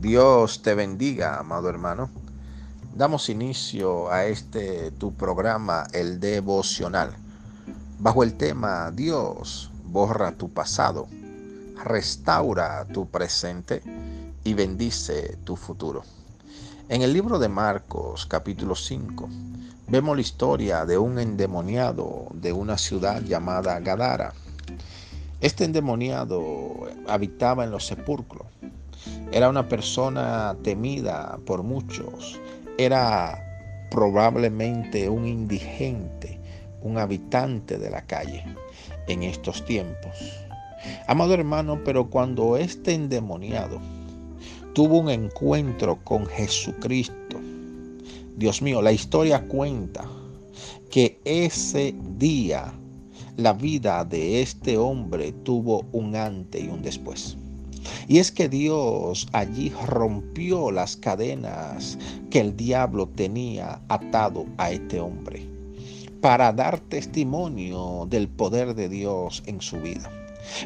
Dios te bendiga, amado hermano. Damos inicio a este tu programa, el devocional, bajo el tema Dios borra tu pasado, restaura tu presente y bendice tu futuro. En el libro de Marcos capítulo 5 vemos la historia de un endemoniado de una ciudad llamada Gadara. Este endemoniado habitaba en los sepulcros era una persona temida por muchos. Era probablemente un indigente, un habitante de la calle en estos tiempos. Amado hermano, pero cuando este endemoniado tuvo un encuentro con Jesucristo, Dios mío, la historia cuenta que ese día la vida de este hombre tuvo un antes y un después. Y es que Dios allí rompió las cadenas que el diablo tenía atado a este hombre para dar testimonio del poder de Dios en su vida.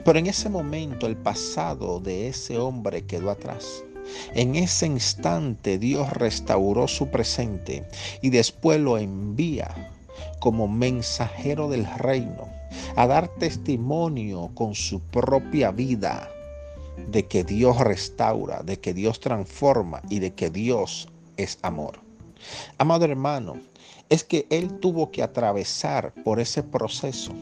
Pero en ese momento el pasado de ese hombre quedó atrás. En ese instante Dios restauró su presente y después lo envía como mensajero del reino a dar testimonio con su propia vida de que Dios restaura, de que Dios transforma y de que Dios es amor. Amado hermano, es que Él tuvo que atravesar por ese proceso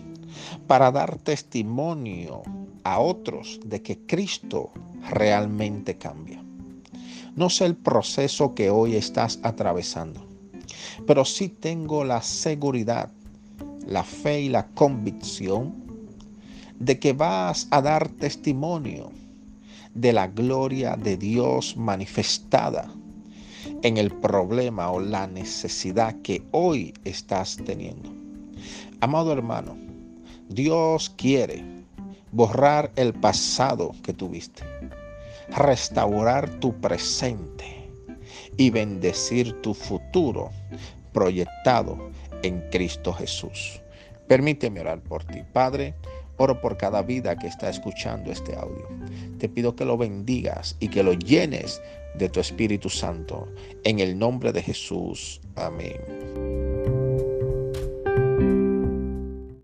para dar testimonio a otros de que Cristo realmente cambia. No sé el proceso que hoy estás atravesando, pero sí tengo la seguridad, la fe y la convicción de que vas a dar testimonio de la gloria de Dios manifestada en el problema o la necesidad que hoy estás teniendo. Amado hermano, Dios quiere borrar el pasado que tuviste, restaurar tu presente y bendecir tu futuro proyectado en Cristo Jesús. Permíteme orar por ti, Padre. Oro por cada vida que está escuchando este audio. Te pido que lo bendigas y que lo llenes de tu Espíritu Santo. En el nombre de Jesús. Amén.